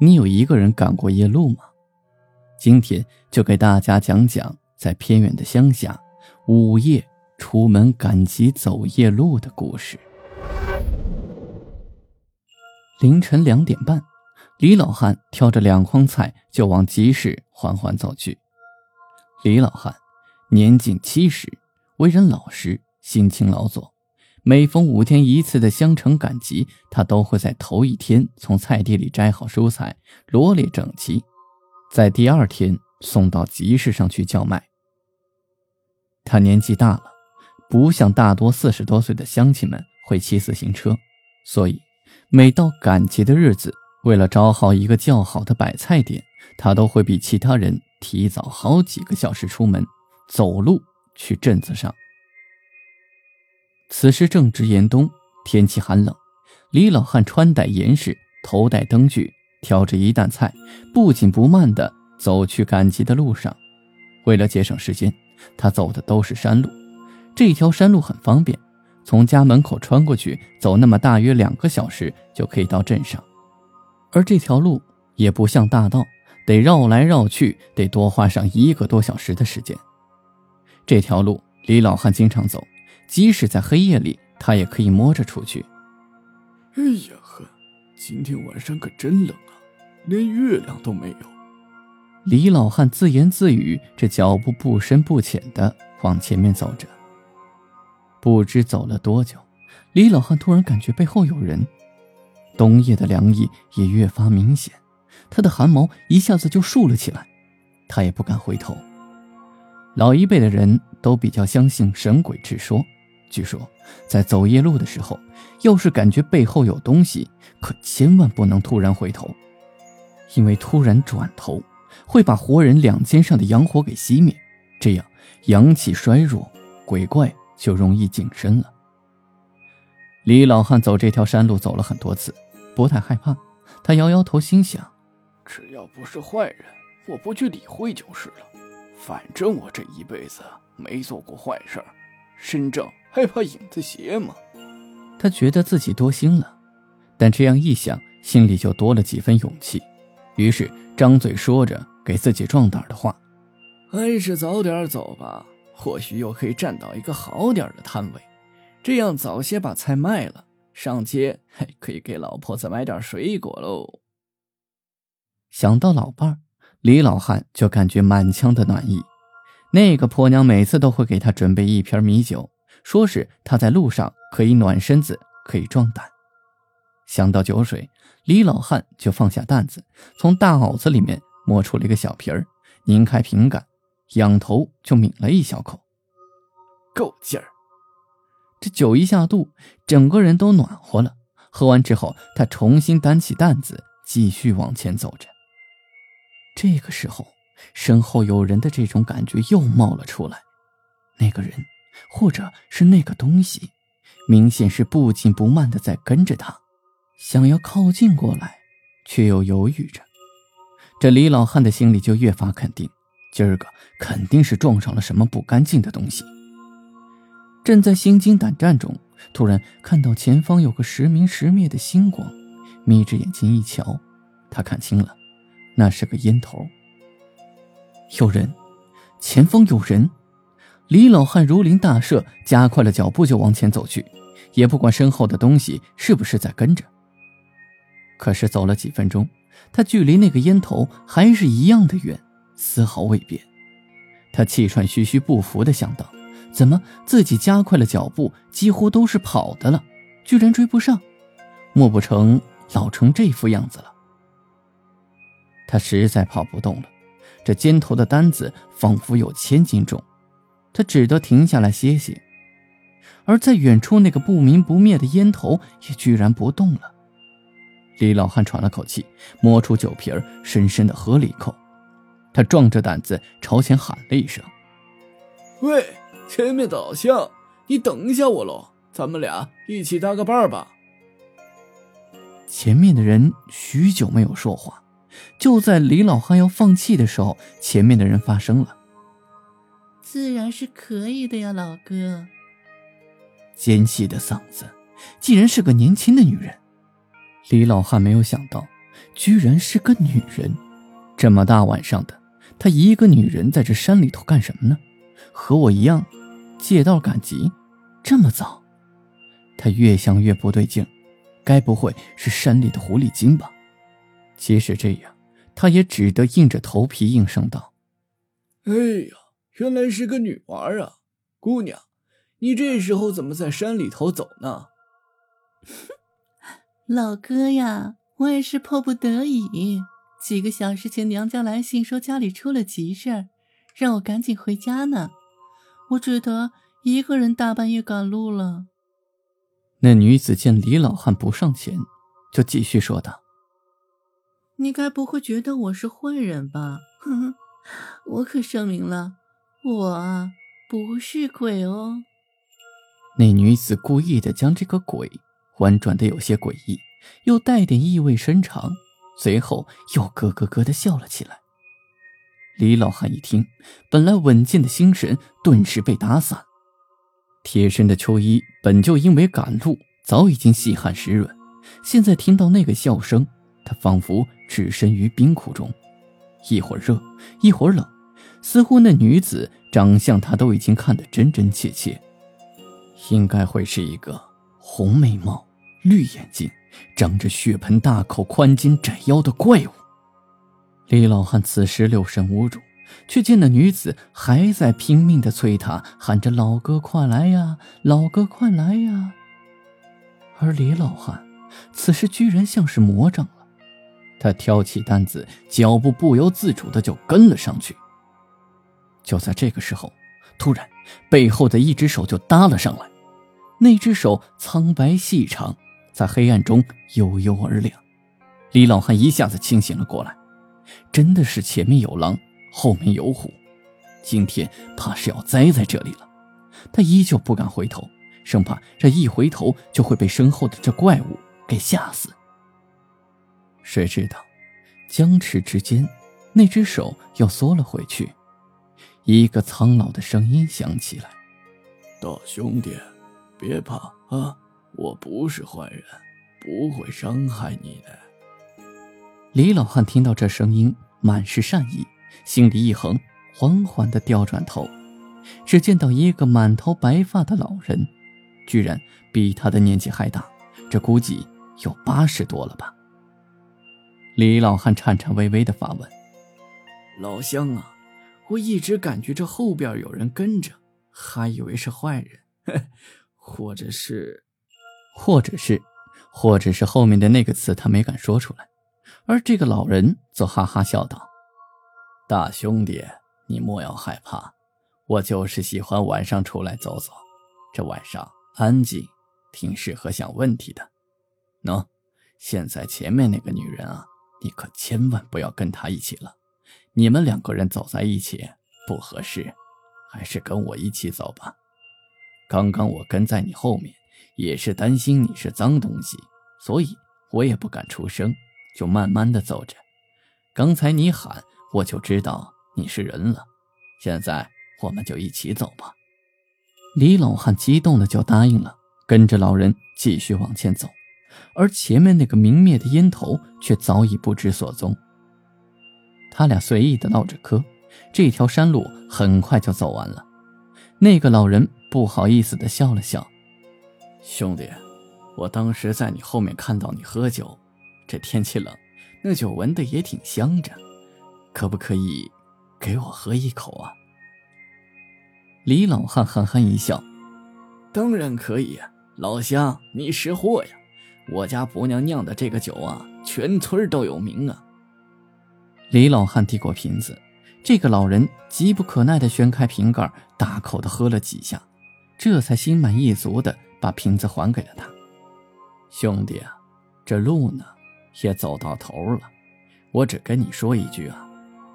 你有一个人赶过夜路吗？今天就给大家讲讲在偏远的乡下，午夜出门赶集走夜路的故事。凌晨两点半，李老汉挑着两筐菜就往集市缓缓走去。李老汉年近七十，为人老实，辛勤劳作。每逢五天一次的乡城赶集，他都会在头一天从菜地里摘好蔬菜，罗列整齐，在第二天送到集市上去叫卖。他年纪大了，不像大多四十多岁的乡亲们会骑自行车，所以每到赶集的日子，为了找好一个较好的摆菜点，他都会比其他人提早好几个小时出门，走路去镇子上。此时正值严冬，天气寒冷。李老汉穿戴严实，头戴灯具，挑着一担菜，不紧不慢地走去赶集的路上。为了节省时间，他走的都是山路。这条山路很方便，从家门口穿过去，走那么大约两个小时就可以到镇上。而这条路也不像大道，得绕来绕去，得多花上一个多小时的时间。这条路李老汉经常走。即使在黑夜里，他也可以摸着出去。哎呀呵，今天晚上可真冷啊，连月亮都没有。李老汉自言自语，这脚步不深不浅的往前面走着。不知走了多久，李老汉突然感觉背后有人，冬夜的凉意也越发明显，他的汗毛一下子就竖了起来。他也不敢回头。老一辈的人都比较相信神鬼之说。据说，在走夜路的时候，要是感觉背后有东西，可千万不能突然回头，因为突然转头会把活人两肩上的阳火给熄灭，这样阳气衰弱，鬼怪就容易近身了。李老汉走这条山路走了很多次，不太害怕。他摇摇头，心想：只要不是坏人，我不去理会就是了。反正我这一辈子没做过坏事，身正。害怕影子邪吗？他觉得自己多心了，但这样一想，心里就多了几分勇气。于是张嘴说着给自己壮胆的话：“还是早点走吧，或许又可以占到一个好点的摊位。这样早些把菜卖了，上街还可以给老婆子买点水果喽。”想到老伴儿，李老汉就感觉满腔的暖意。那个婆娘每次都会给他准备一瓶米酒。说是他在路上可以暖身子，可以壮胆。想到酒水，李老汉就放下担子，从大袄子里面摸出了一个小瓶儿，拧开瓶盖，仰头就抿了一小口，够劲儿。这酒一下肚，整个人都暖和了。喝完之后，他重新担起担子，继续往前走着。这个时候，身后有人的这种感觉又冒了出来，那个人。或者是那个东西，明显是不紧不慢的在跟着他，想要靠近过来，却又犹豫着。这李老汉的心里就越发肯定，今儿个肯定是撞上了什么不干净的东西。正在心惊胆战中，突然看到前方有个时明时灭的星光，眯着眼睛一瞧，他看清了，那是个烟头。有人，前方有人。李老汉如临大赦，加快了脚步就往前走去，也不管身后的东西是不是在跟着。可是走了几分钟，他距离那个烟头还是一样的远，丝毫未变。他气喘吁吁、不服的想到：怎么自己加快了脚步，几乎都是跑的了，居然追不上？莫不成老成这副样子了？他实在跑不动了，这肩头的担子仿佛有千斤重。他只得停下来歇歇，而在远处那个不明不灭的烟头也居然不动了。李老汉喘了口气，摸出酒瓶儿，深深的喝了一口。他壮着胆子朝前喊了一声：“喂，前面的老乡，你等一下我喽，咱们俩一起搭个伴儿吧。”前面的人许久没有说话，就在李老汉要放弃的时候，前面的人发声了：“自然是可以的呀，老哥。”尖细的嗓子，竟然是个年轻的女人。李老汉没有想到，居然是个女人。这么大晚上的，她一个女人在这山里头干什么呢？和我一样，借道赶集。这么早，他越想越不对劲，该不会是山里的狐狸精吧？即使这样，他也只得硬着头皮应声道：“哎呀，原来是个女娃啊，姑娘，你这时候怎么在山里头走呢？” 老哥呀，我也是迫不得已。几个小时前，娘家来信说家里出了急事让我赶紧回家呢。我只得一个人大半夜赶路了。那女子见李老汉不上前，就继续说道：“你该不会觉得我是坏人吧？哼哼，我可声明了，我不是鬼哦。”那女子故意的将这个鬼。婉转的有些诡异，又带点意味深长，随后又咯咯咯的笑了起来。李老汉一听，本来稳健的心神顿时被打散。贴身的秋衣本就因为赶路早已经细汗湿润，现在听到那个笑声，他仿佛置身于冰窟中，一会儿热，一会儿冷，似乎那女子长相他都已经看得真真切切，应该会是一个。红眉毛，绿眼睛，张着血盆大口、宽肩窄腰的怪物。李老汉此时六神无主，却见那女子还在拼命的催他，喊着：“老哥快来呀，老哥快来呀！”而李老汉此时居然像是魔怔了，他挑起担子，脚步不由自主的就跟了上去。就在这个时候，突然背后的一只手就搭了上来。那只手苍白细长，在黑暗中悠悠而亮。李老汉一下子清醒了过来，真的是前面有狼，后面有虎，今天怕是要栽在这里了。他依旧不敢回头，生怕这一回头就会被身后的这怪物给吓死。谁知道，僵持之间，那只手又缩了回去，一个苍老的声音响起来：“大兄弟。”别怕啊，我不是坏人，不会伤害你的。李老汉听到这声音，满是善意，心里一横，缓缓的调转头，只见到一个满头白发的老人，居然比他的年纪还大，这估计有八十多了吧。李老汉颤颤巍巍的发问：“老乡啊，我一直感觉这后边有人跟着，还以为是坏人。”或者是，或者是，或者是后面的那个词他没敢说出来，而这个老人则哈哈笑道：“大兄弟，你莫要害怕，我就是喜欢晚上出来走走，这晚上安静，挺适合想问题的。喏，现在前面那个女人啊，你可千万不要跟她一起了，你们两个人走在一起不合适，还是跟我一起走吧。”刚刚我跟在你后面，也是担心你是脏东西，所以我也不敢出声，就慢慢的走着。刚才你喊，我就知道你是人了。现在我们就一起走吧。李老汉激动的就答应了，跟着老人继续往前走，而前面那个明灭的烟头却早已不知所踪。他俩随意的唠着嗑，这条山路很快就走完了。那个老人。不好意思的笑了笑，兄弟，我当时在你后面看到你喝酒，这天气冷，那酒闻的也挺香着，可不可以给我喝一口啊？李老汉憨憨一笑，当然可以，老乡你识货呀，我家婆娘酿的这个酒啊，全村都有名啊。李老汉递过瓶子，这个老人急不可耐的旋开瓶盖，大口的喝了几下。这才心满意足的把瓶子还给了他。兄弟啊，这路呢，也走到头了。我只跟你说一句啊，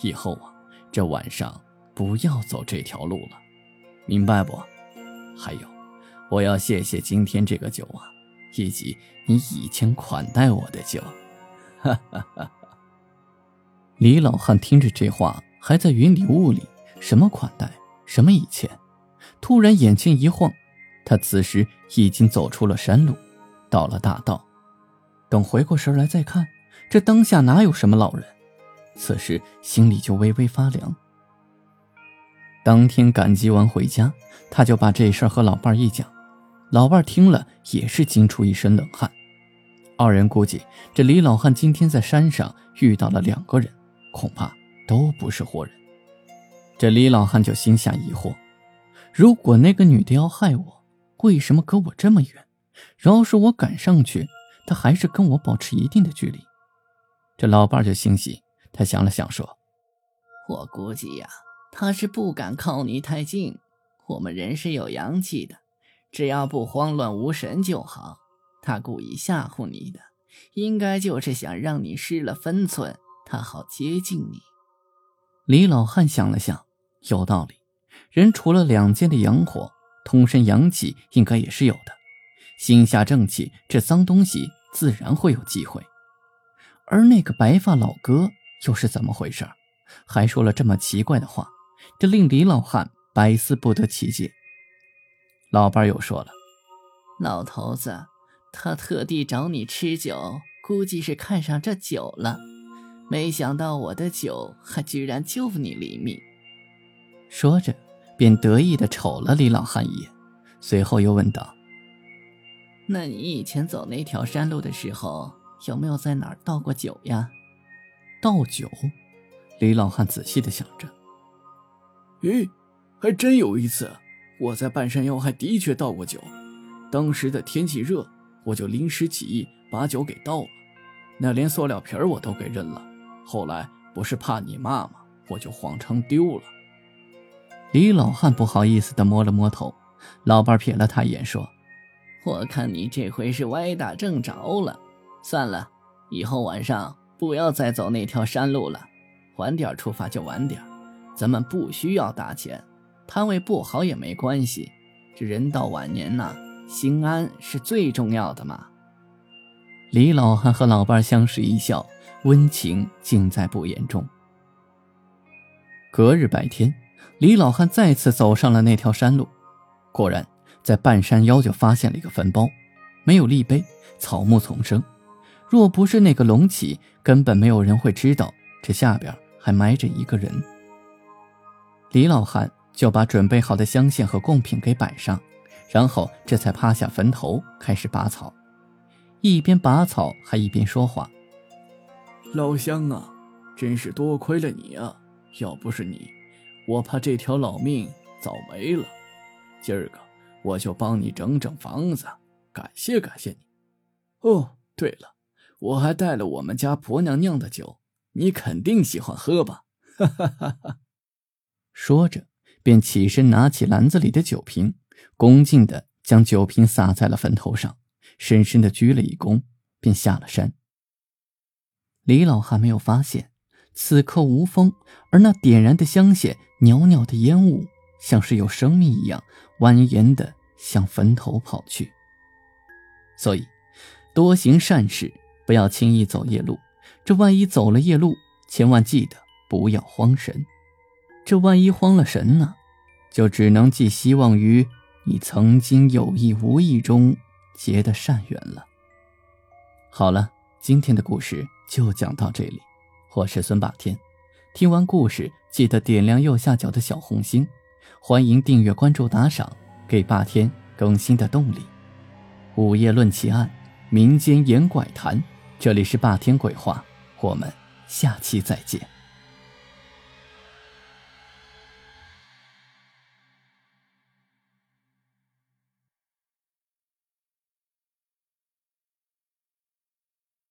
以后啊，这晚上不要走这条路了，明白不？还有，我要谢谢今天这个酒啊，以及你以前款待我的酒。哈哈哈！李老汉听着这话，还在云里雾里，什么款待，什么以前，突然眼睛一晃，他此时已经走出了山路，到了大道。等回过神来再看。这当下哪有什么老人？此时心里就微微发凉。当天赶集完回家，他就把这事儿和老伴儿一讲。老伴儿听了也是惊出一身冷汗。二人估计这李老汉今天在山上遇到了两个人，恐怕都不是活人。这李老汉就心下疑惑：如果那个女的要害我，为什么隔我这么远？饶是我赶上去，她还是跟我保持一定的距离。这老伴就欣喜，他想了想说：“我估计呀，他是不敢靠你太近。我们人是有阳气的，只要不慌乱无神就好。他故意吓唬你的，应该就是想让你失了分寸，他好接近你。”李老汉想了想，有道理。人除了两间的阳火，通身阳气应该也是有的。心下正气，这脏东西自然会有机会。而那个白发老哥又是怎么回事？还说了这么奇怪的话，这令李老汉百思不得其解。老伴又说了：“老头子，他特地找你吃酒，估计是看上这酒了。没想到我的酒还居然救你一命。”说着，便得意地瞅了李老汉一眼，随后又问道：“那你以前走那条山路的时候？”有没有在哪儿倒过酒呀？倒酒，李老汉仔细的想着。咦，还真有一次，我在半山腰还的确倒过酒。当时的天气热，我就临时起意把酒给倒了，那连塑料瓶我都给扔了。后来不是怕你骂吗？我就谎称丢了。李老汉不好意思的摸了摸头，老伴瞥了他一眼说：“我看你这回是歪打正着了。”算了，以后晚上不要再走那条山路了，晚点出发就晚点，咱们不需要打钱，摊位不好也没关系。这人到晚年呐，心安是最重要的嘛。李老汉和老伴相视一笑，温情尽在不言中。隔日白天，李老汉再次走上了那条山路，果然在半山腰就发现了一个坟包，没有立碑，草木丛生。若不是那个隆起，根本没有人会知道这下边还埋着一个人。李老汉就把准备好的香线和贡品给摆上，然后这才趴下坟头开始拔草，一边拔草还一边说话：“老乡啊，真是多亏了你啊！要不是你，我怕这条老命早没了。今儿个我就帮你整整房子，感谢感谢你。哦，对了。”我还带了我们家婆娘酿的酒，你肯定喜欢喝吧？哈哈哈哈说着，便起身拿起篮子里的酒瓶，恭敬的将酒瓶洒在了坟头上，深深的鞠了一躬，便下了山。李老汉没有发现，此刻无风，而那点燃的香线、袅袅的烟雾，像是有生命一样，蜿蜒的向坟头跑去。所以，多行善事。不要轻易走夜路，这万一走了夜路，千万记得不要慌神。这万一慌了神呢，就只能寄希望于你曾经有意无意中结的善缘了。好了，今天的故事就讲到这里，我是孙霸天。听完故事，记得点亮右下角的小红心，欢迎订阅、关注、打赏，给霸天更新的动力。午夜论奇案，民间言怪谈。这里是霸天鬼话，我们下期再见。